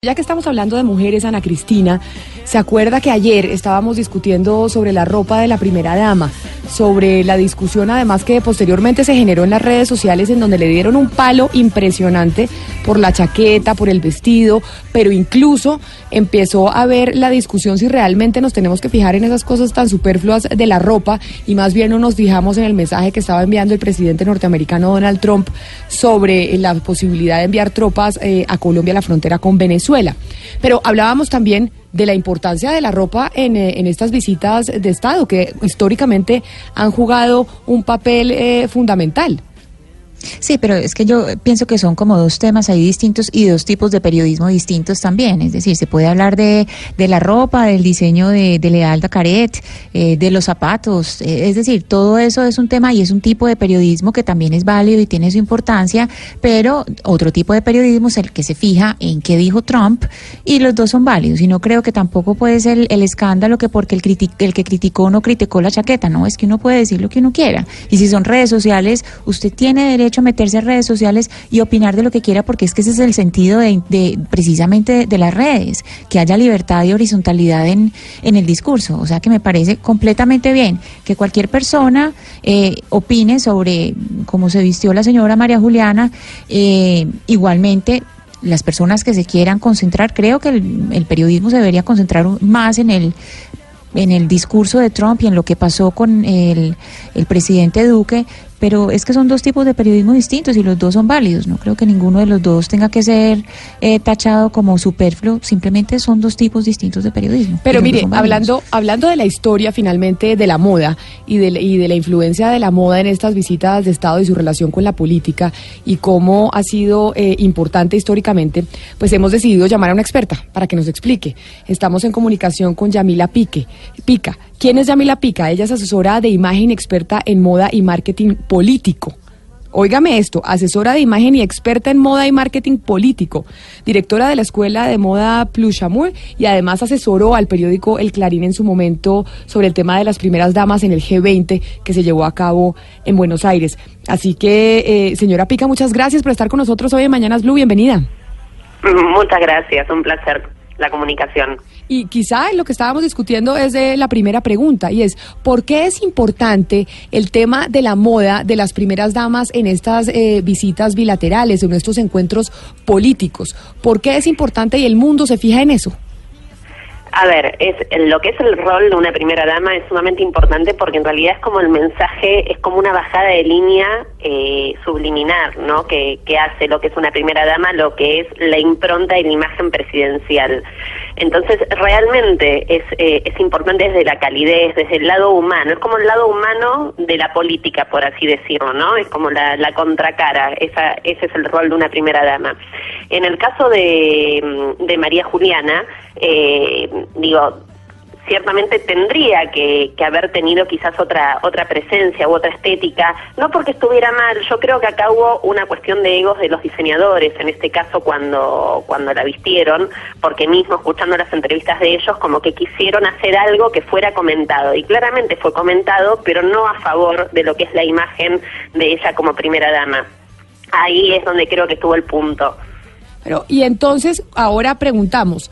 Ya que estamos hablando de mujeres, Ana Cristina, ¿se acuerda que ayer estábamos discutiendo sobre la ropa de la primera dama? Sobre la discusión además que posteriormente se generó en las redes sociales en donde le dieron un palo impresionante por la chaqueta, por el vestido, pero incluso empezó a ver la discusión si realmente nos tenemos que fijar en esas cosas tan superfluas de la ropa y más bien no nos fijamos en el mensaje que estaba enviando el presidente norteamericano Donald Trump sobre la posibilidad de enviar tropas eh, a Colombia a la frontera con Venezuela. Pero hablábamos también de la importancia de la ropa en, eh, en estas visitas de Estado, que históricamente han jugado un papel eh, fundamental. Sí, pero es que yo pienso que son como dos temas ahí distintos y dos tipos de periodismo distintos también. Es decir, se puede hablar de, de la ropa, del diseño de, de Lealda Caret, eh, de los zapatos. Eh, es decir, todo eso es un tema y es un tipo de periodismo que también es válido y tiene su importancia, pero otro tipo de periodismo es el que se fija en qué dijo Trump y los dos son válidos. Y no creo que tampoco puede ser el, escándalo que porque el, el que criticó no criticó la chaqueta. No, es que uno puede decir lo que uno quiera. Y si son redes sociales, usted tiene derecho a meterse a redes sociales y opinar de lo que quiera, porque es que ese es el sentido de, precisamente de, las redes, que haya libertad y horizontalidad en, en el discurso. O sea que me parece completamente bien que cualquier persona eh, opine sobre cómo se vistió la señora María Juliana, eh, igualmente las personas que se quieran concentrar, creo que el, el, periodismo se debería concentrar más en el en el discurso de Trump y en lo que pasó con el, el presidente Duque, pero es que son dos tipos de periodismo distintos y los dos son válidos. No creo que ninguno de los dos tenga que ser eh, tachado como superfluo. Simplemente son dos tipos distintos de periodismo. Pero mire, hablando hablando de la historia finalmente de la moda y de, y de la influencia de la moda en estas visitas de Estado y su relación con la política y cómo ha sido eh, importante históricamente, pues hemos decidido llamar a una experta para que nos explique. Estamos en comunicación con Yamila Pique, Pica. ¿Quién es Yamila Pica? Ella es asesora de imagen experta en moda y marketing político. Óigame esto, asesora de imagen y experta en moda y marketing político, directora de la Escuela de Moda Plushamur y además asesoró al periódico El Clarín en su momento sobre el tema de las primeras damas en el G20 que se llevó a cabo en Buenos Aires. Así que, eh, señora Pica, muchas gracias por estar con nosotros hoy en Mañanas Blue. Bienvenida. Muchas gracias, un placer la comunicación. Y quizá lo que estábamos discutiendo es de la primera pregunta y es, ¿por qué es importante el tema de la moda de las primeras damas en estas eh, visitas bilaterales, en estos encuentros políticos? ¿Por qué es importante y el mundo se fija en eso? A ver, es lo que es el rol de una primera dama es sumamente importante porque en realidad es como el mensaje, es como una bajada de línea eh, subliminar, ¿no? Que, que hace lo que es una primera dama, lo que es la impronta y la imagen presidencial. Entonces, realmente es, eh, es importante desde la calidez, desde el lado humano, es como el lado humano de la política, por así decirlo, ¿no? Es como la, la contracara, esa, ese es el rol de una primera dama. En el caso de, de María Juliana, eh, digo, ciertamente tendría que, que, haber tenido quizás otra otra presencia u otra estética, no porque estuviera mal, yo creo que acá hubo una cuestión de egos de los diseñadores, en este caso cuando, cuando la vistieron, porque mismo escuchando las entrevistas de ellos como que quisieron hacer algo que fuera comentado, y claramente fue comentado, pero no a favor de lo que es la imagen de ella como primera dama. Ahí es donde creo que estuvo el punto. Pero, y entonces, ahora preguntamos,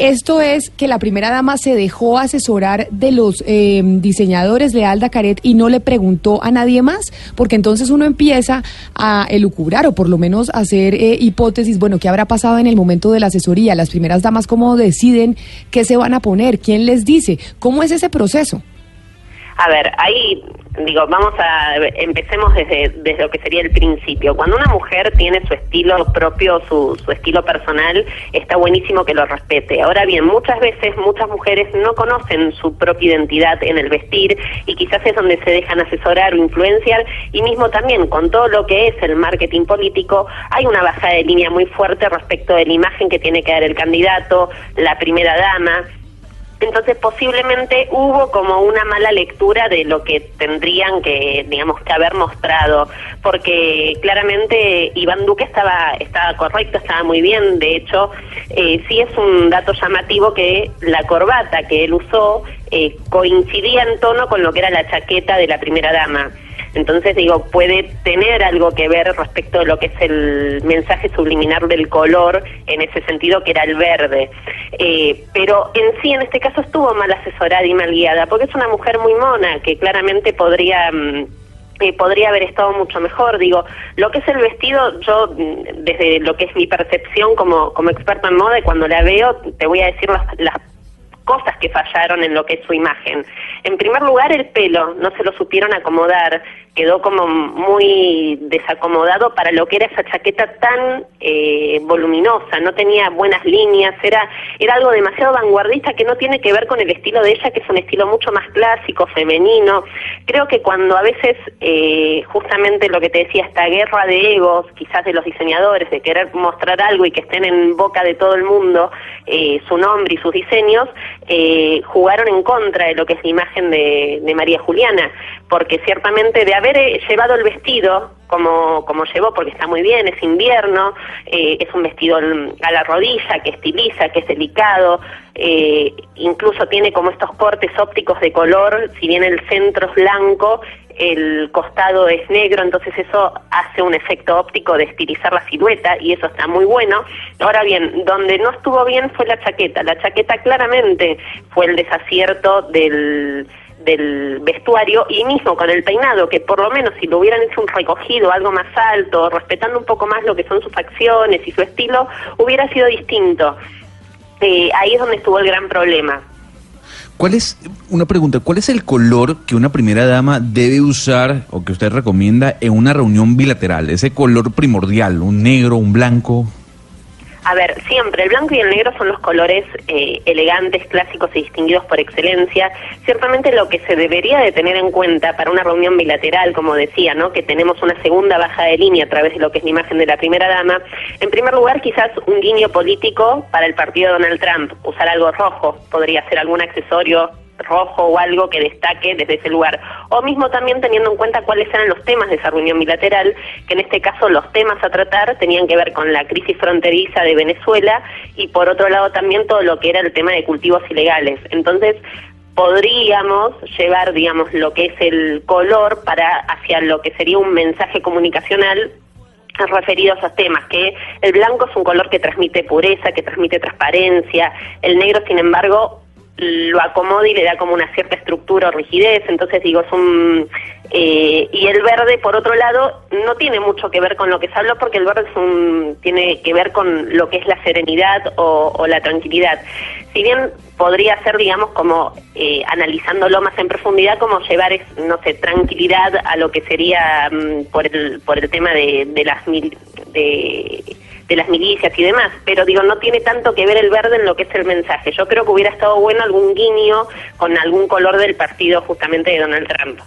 esto es que la primera dama se dejó asesorar de los eh, diseñadores de Alda Caret y no le preguntó a nadie más, porque entonces uno empieza a elucubrar o por lo menos a hacer eh, hipótesis, bueno, ¿qué habrá pasado en el momento de la asesoría? Las primeras damas, ¿cómo deciden qué se van a poner? ¿Quién les dice? ¿Cómo es ese proceso? A ver, ahí digo, vamos a empecemos desde, desde lo que sería el principio. Cuando una mujer tiene su estilo propio, su, su estilo personal, está buenísimo que lo respete. Ahora bien, muchas veces muchas mujeres no conocen su propia identidad en el vestir y quizás es donde se dejan asesorar o influenciar y mismo también con todo lo que es el marketing político hay una bajada de línea muy fuerte respecto de la imagen que tiene que dar el candidato, la primera dama entonces posiblemente hubo como una mala lectura de lo que tendrían que, digamos, que haber mostrado, porque claramente Iván Duque estaba, estaba correcto, estaba muy bien, de hecho, eh, sí es un dato llamativo que la corbata que él usó eh, coincidía en tono con lo que era la chaqueta de la primera dama. Entonces, digo, puede tener algo que ver respecto de lo que es el mensaje subliminar del color, en ese sentido que era el verde. Eh, pero en sí, en este caso, estuvo mal asesorada y mal guiada, porque es una mujer muy mona, que claramente podría... Mm, eh, podría haber estado mucho mejor. Digo, lo que es el vestido, yo mm, desde lo que es mi percepción como, como experta en moda, y cuando la veo, te voy a decir las, las cosas que fallaron en lo que es su imagen. En primer lugar, el pelo, no se lo supieron acomodar, quedó como muy desacomodado para lo que era esa chaqueta tan eh, voluminosa, no tenía buenas líneas, era, era algo demasiado vanguardista que no tiene que ver con el estilo de ella, que es un estilo mucho más clásico, femenino. Creo que cuando a veces eh, justamente lo que te decía, esta guerra de egos, quizás de los diseñadores, de querer mostrar algo y que estén en boca de todo el mundo eh, su nombre y sus diseños, jugaron en contra de lo que es la imagen de, de María Juliana, porque ciertamente de haber eh, llevado el vestido como, como llevó, porque está muy bien, es invierno, eh, es un vestido a la rodilla que estiliza, que es delicado, eh, incluso tiene como estos cortes ópticos de color, si bien el centro es blanco, el costado es negro, entonces eso hace un efecto óptico de estilizar la silueta y eso está muy bueno. Ahora bien, donde no estuvo bien fue la chaqueta. La chaqueta claramente fue el desacierto del del vestuario y mismo con el peinado, que por lo menos si lo hubieran hecho un recogido, algo más alto, respetando un poco más lo que son sus acciones y su estilo, hubiera sido distinto. Eh, ahí es donde estuvo el gran problema. ¿Cuál es, una pregunta, cuál es el color que una primera dama debe usar o que usted recomienda en una reunión bilateral? Ese color primordial, un negro, un blanco. A ver, siempre el blanco y el negro son los colores eh, elegantes, clásicos y distinguidos por excelencia. Ciertamente lo que se debería de tener en cuenta para una reunión bilateral, como decía, ¿no? que tenemos una segunda baja de línea a través de lo que es la imagen de la primera dama, en primer lugar quizás un guiño político para el partido de Donald Trump, usar algo rojo, podría ser algún accesorio rojo o algo que destaque desde ese lugar. O mismo también teniendo en cuenta cuáles eran los temas de esa reunión bilateral, que en este caso los temas a tratar tenían que ver con la crisis fronteriza de Venezuela y por otro lado también todo lo que era el tema de cultivos ilegales. Entonces, podríamos llevar, digamos, lo que es el color para hacia lo que sería un mensaje comunicacional referido a esos temas, que el blanco es un color que transmite pureza, que transmite transparencia, el negro, sin embargo, lo acomoda y le da como una cierta estructura o rigidez, entonces digo, es un... Eh, y el verde, por otro lado, no tiene mucho que ver con lo que se habló, porque el verde es un, tiene que ver con lo que es la serenidad o, la tranquilidad. Si bien podría ser, digamos, como eh, analizándolo más en profundidad, como llevar, no sé, tranquilidad a lo que sería mm, por, el, por el tema de, de las... de de las milicias y demás, pero digo, no tiene tanto que ver el verde en lo que es el mensaje. Yo creo que hubiera estado bueno algún guiño con algún color del partido justamente de Donald Trump.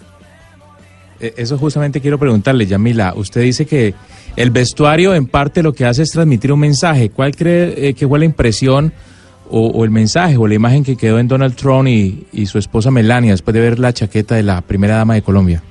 Eh, eso justamente quiero preguntarle, Yamila. Usted dice que el vestuario en parte lo que hace es transmitir un mensaje. ¿Cuál cree eh, que fue la impresión o, el mensaje o la imagen que quedó en Donald Trump y, y su esposa Melania después de ver la chaqueta de la primera dama de Colombia?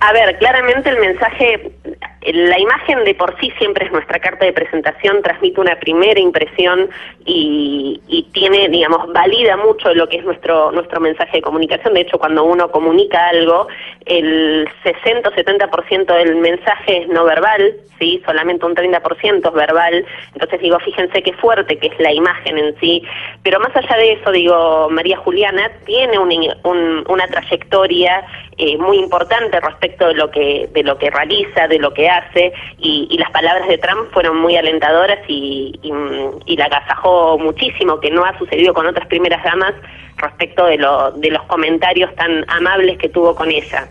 A ver, claramente el mensaje la imagen de por sí siempre es nuestra carta de presentación, transmite una primera impresión y, tiene, digamos, valida mucho lo que es nuestro, nuestro mensaje de comunicación. De hecho, cuando uno comunica algo, el 60 o 70% del mensaje es no verbal, ¿sí? solamente un 30% es verbal. Entonces digo, fíjense qué fuerte que es la imagen en sí. Pero más allá de eso, digo, María Juliana tiene una trayectoria eh, muy importante respecto de lo que de lo que realiza, de lo que se hace y, las palabras de Trump fueron muy alentadoras y, y, la agasajó muchísimo, que no ha sucedido con otras primeras damas respecto de, lo, de los comentarios tan amables que tuvo con ella.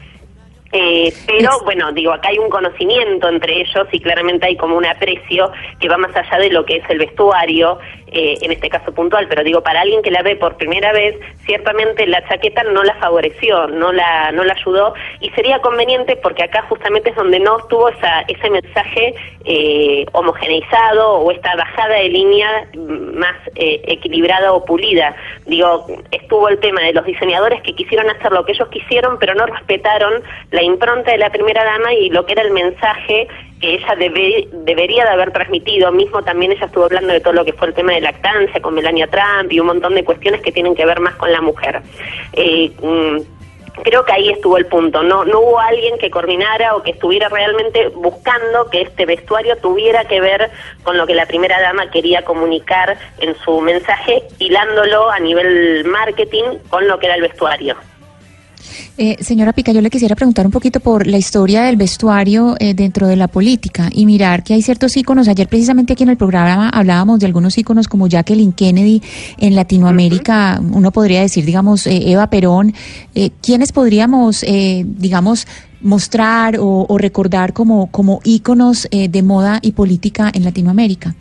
Eh, pero bueno, digo, acá hay un conocimiento entre ellos y claramente hay como un aprecio que va más allá de lo que es el vestuario, eh, en este caso puntual, pero digo, para alguien que la ve por primera vez, ciertamente la chaqueta no la favoreció, no la, no la ayudó y sería conveniente porque acá justamente es donde no estuvo esa, ese mensaje eh, homogeneizado o esta bajada de línea más equilibrada o pulida. Digo, estuvo el tema de los diseñadores que quisieron hacer lo que ellos quisieron, pero no respetaron la impronta de la primera dama y lo que era el mensaje que ella debe, debería de haber transmitido. Mismo también ella estuvo hablando de todo lo que fue el tema lactancia con Melania Trump y un montón de cuestiones que tienen que ver más con la mujer. Eh, mm, creo que ahí estuvo el punto. No, no hubo alguien que coordinara o que estuviera realmente buscando que este vestuario tuviera que ver con lo que la primera dama quería comunicar en su mensaje, hilándolo a nivel marketing con lo que era el vestuario. Eh, señora Pica, yo le quisiera preguntar un poquito por la historia del vestuario eh, dentro de la política y mirar que hay ciertos íconos. Ayer precisamente aquí en el programa hablábamos de algunos íconos como Jacqueline Kennedy en Latinoamérica, uno podría decir, digamos, eh, Eva Perón. ¿Quiénes podríamos, digamos, mostrar o, recordar como, como íconos de moda y política en Latinoamérica?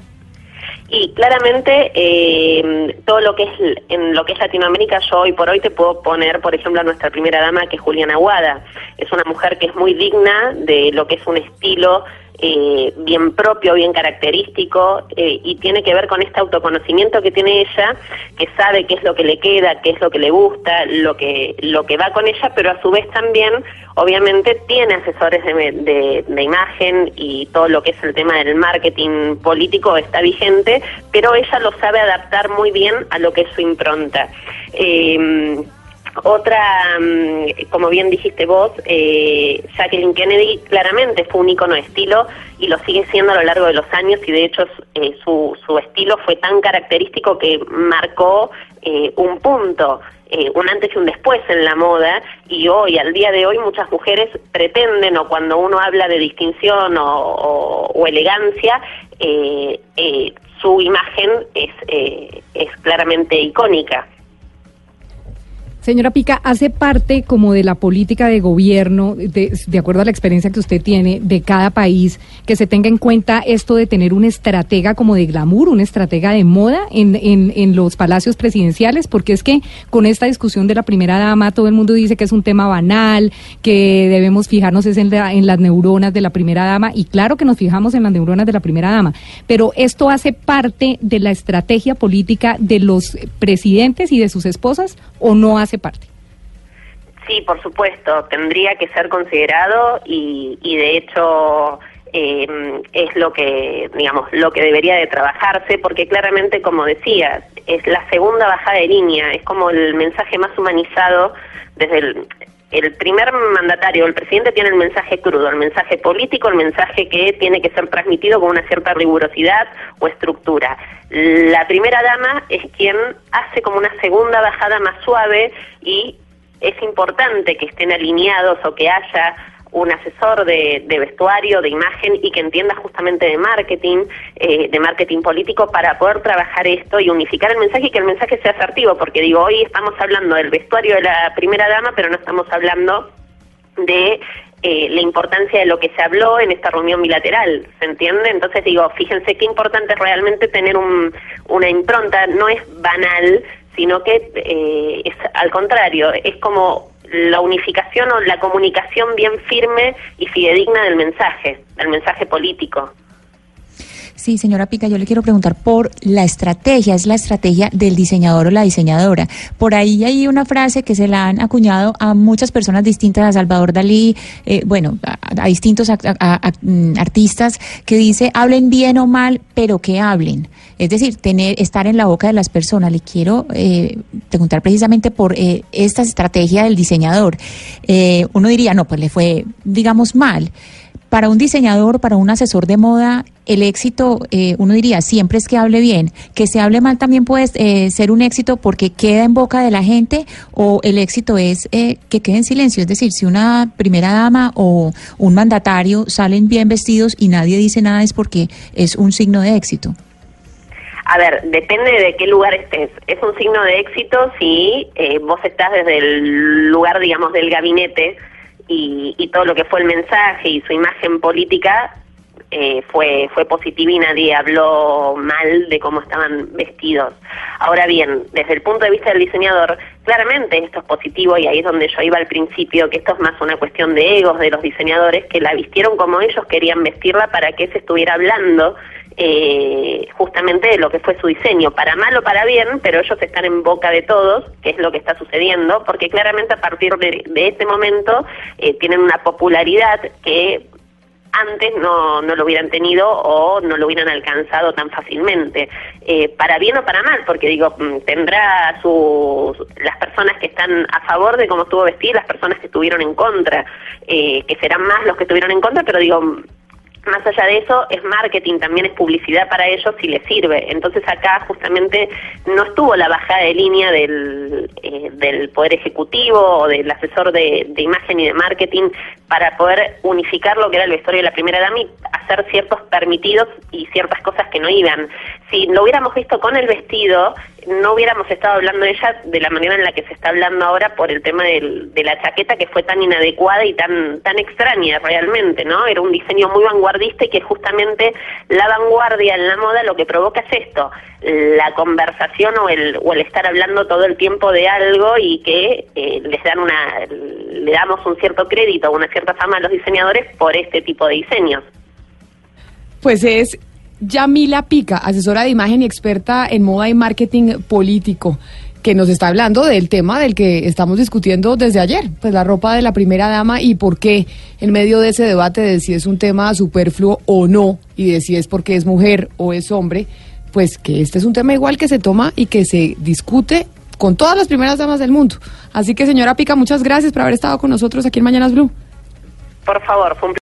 Y claramente eh, todo lo que es en lo que es Latinoamérica, yo hoy por hoy te puedo poner, por ejemplo, a nuestra primera dama, que es Juliana Aguada. Es una mujer que es muy digna de lo que es un estilo eh, bien propio, bien característico, eh, y tiene que ver con este autoconocimiento que tiene ella, que sabe qué es lo que le queda, qué es lo que le gusta, lo que, lo que va con ella, pero a su vez también, obviamente, tiene asesores de, de, imagen y todo lo que es el tema del marketing político está vigente, pero ella lo sabe adaptar muy bien a lo que es su impronta. Eh, otra, mm, como bien dijiste vos, eh, Jacqueline Kennedy claramente fue un icono de estilo y lo sigue siendo a lo largo de los años y de hecho eh, su, su estilo fue tan característico que marcó eh, un punto. Eh, un antes y un después en la moda y hoy, al día de hoy, muchas mujeres pretenden o cuando uno habla de distinción o, elegancia, su imagen es, es claramente icónica. Señora Pica, hace parte como de la política de gobierno, de, de, acuerdo a la experiencia que usted tiene de cada país, que se tenga en cuenta esto de tener una estratega como de glamour, una estratega de moda en, en, en los palacios presidenciales, porque es que con esta discusión de la primera dama todo el mundo dice que es un tema banal, que debemos fijarnos en, en las neuronas de la primera dama, y claro que nos fijamos en las neuronas de la primera dama, pero esto hace parte de la estrategia política de los presidentes y de sus esposas o no hace parte. Sí, por supuesto, tendría que ser considerado y, y de hecho eh, es lo que, digamos, lo que debería de trabajarse, porque claramente, como decías, es la segunda bajada de línea, es como el mensaje más humanizado desde el, el primer mandatario, el presidente tiene el mensaje crudo, el mensaje político, el mensaje que tiene que ser transmitido con una cierta rigurosidad o estructura. La primera dama es quien hace como una segunda bajada más suave y es importante que estén alineados o que haya un asesor de, vestuario, de imagen y que entienda justamente de marketing, eh, de marketing político para poder trabajar esto y unificar el mensaje y que el mensaje sea asertivo, porque digo, hoy estamos hablando del vestuario de la primera dama, pero no estamos hablando de eh, la importancia de lo que se habló en esta reunión bilateral, ¿se entiende? Entonces digo, fíjense qué importante es realmente tener un, una impronta, no es banal, sino que eh, es al contrario, es como la unificación o la comunicación bien firme y fidedigna del mensaje, del mensaje político. Sí, señora Pica, yo le quiero preguntar por la estrategia, es la estrategia del diseñador o la diseñadora. Por ahí hay una frase que se la han acuñado a muchas personas distintas, a Salvador Dalí, eh, bueno, a, distintos mm, artistas, que dice, hablen bien o mal, pero que hablen. Es decir, tener, estar en la boca de las personas. Le quiero eh, preguntar precisamente por eh, esta estrategia del diseñador. uno diría, no, pues le fue, digamos, mal para un diseñador, para un asesor de moda, el éxito, eh, uno diría, siempre es que hable bien. Que se hable mal también puede eh, ser un éxito porque queda en boca de la gente o el éxito es eh, que quede en silencio. Es decir, si una primera dama o un mandatario salen bien vestidos y nadie dice nada es porque es un signo de éxito. A ver, depende de qué lugar estés. Es un signo de éxito si vos estás desde el lugar, digamos, del gabinete y, y todo lo que fue el mensaje y su imagen política eh, fue, fue positiva y nadie habló mal de cómo estaban vestidos. Ahora bien, desde el punto de vista del diseñador, claramente esto es positivo y ahí es donde yo iba al principio, que esto es más una cuestión de egos de los diseñadores que la vistieron como ellos querían vestirla para que se estuviera hablando eh, justamente de lo que fue su diseño, para mal o para bien, pero ellos están en boca de todos, que es lo que está sucediendo, porque claramente a partir de, de este momento eh, tienen una popularidad que antes no, no lo hubieran tenido o no lo hubieran alcanzado tan fácilmente, eh, para bien o para mal, porque digo, mm, tendrá sus, las personas que están a favor de cómo estuvo vestida, las personas que estuvieron en contra, eh, que serán más los que estuvieron en contra, pero digo, más allá de eso, es marketing, también es publicidad para ellos si les sirve. Entonces acá justamente no estuvo la bajada de línea del, eh, del Poder Ejecutivo o del asesor de, de, imagen y de marketing para poder unificar lo que era el vestuario de la primera dama y hacer ciertos permitidos y ciertas cosas que no iban. Si lo hubiéramos visto con el vestido, no hubiéramos estado hablando de ella de la manera en la que se está hablando ahora por el tema del, de la chaqueta que fue tan inadecuada y tan tan extraña realmente, ¿no? Era un diseño muy vanguardista y que justamente la vanguardia en la moda lo que provoca es esto, la conversación o el, o el estar hablando todo el tiempo de algo y que eh, les dan una le damos un cierto crédito, una cierta fama a los diseñadores por este tipo de diseños. Pues es Yamila Pica, asesora de imagen y experta en moda y marketing político, que nos está hablando del tema del que estamos discutiendo desde ayer, pues la ropa de la primera dama y por qué en medio de ese debate de si es un tema superfluo o no y de si es porque es mujer o es hombre, pues que este es un tema igual que se toma y que se discute con todas las primeras damas del mundo. Así que señora Pica, muchas gracias por haber estado con nosotros aquí en Mañanas Blue. Por favor,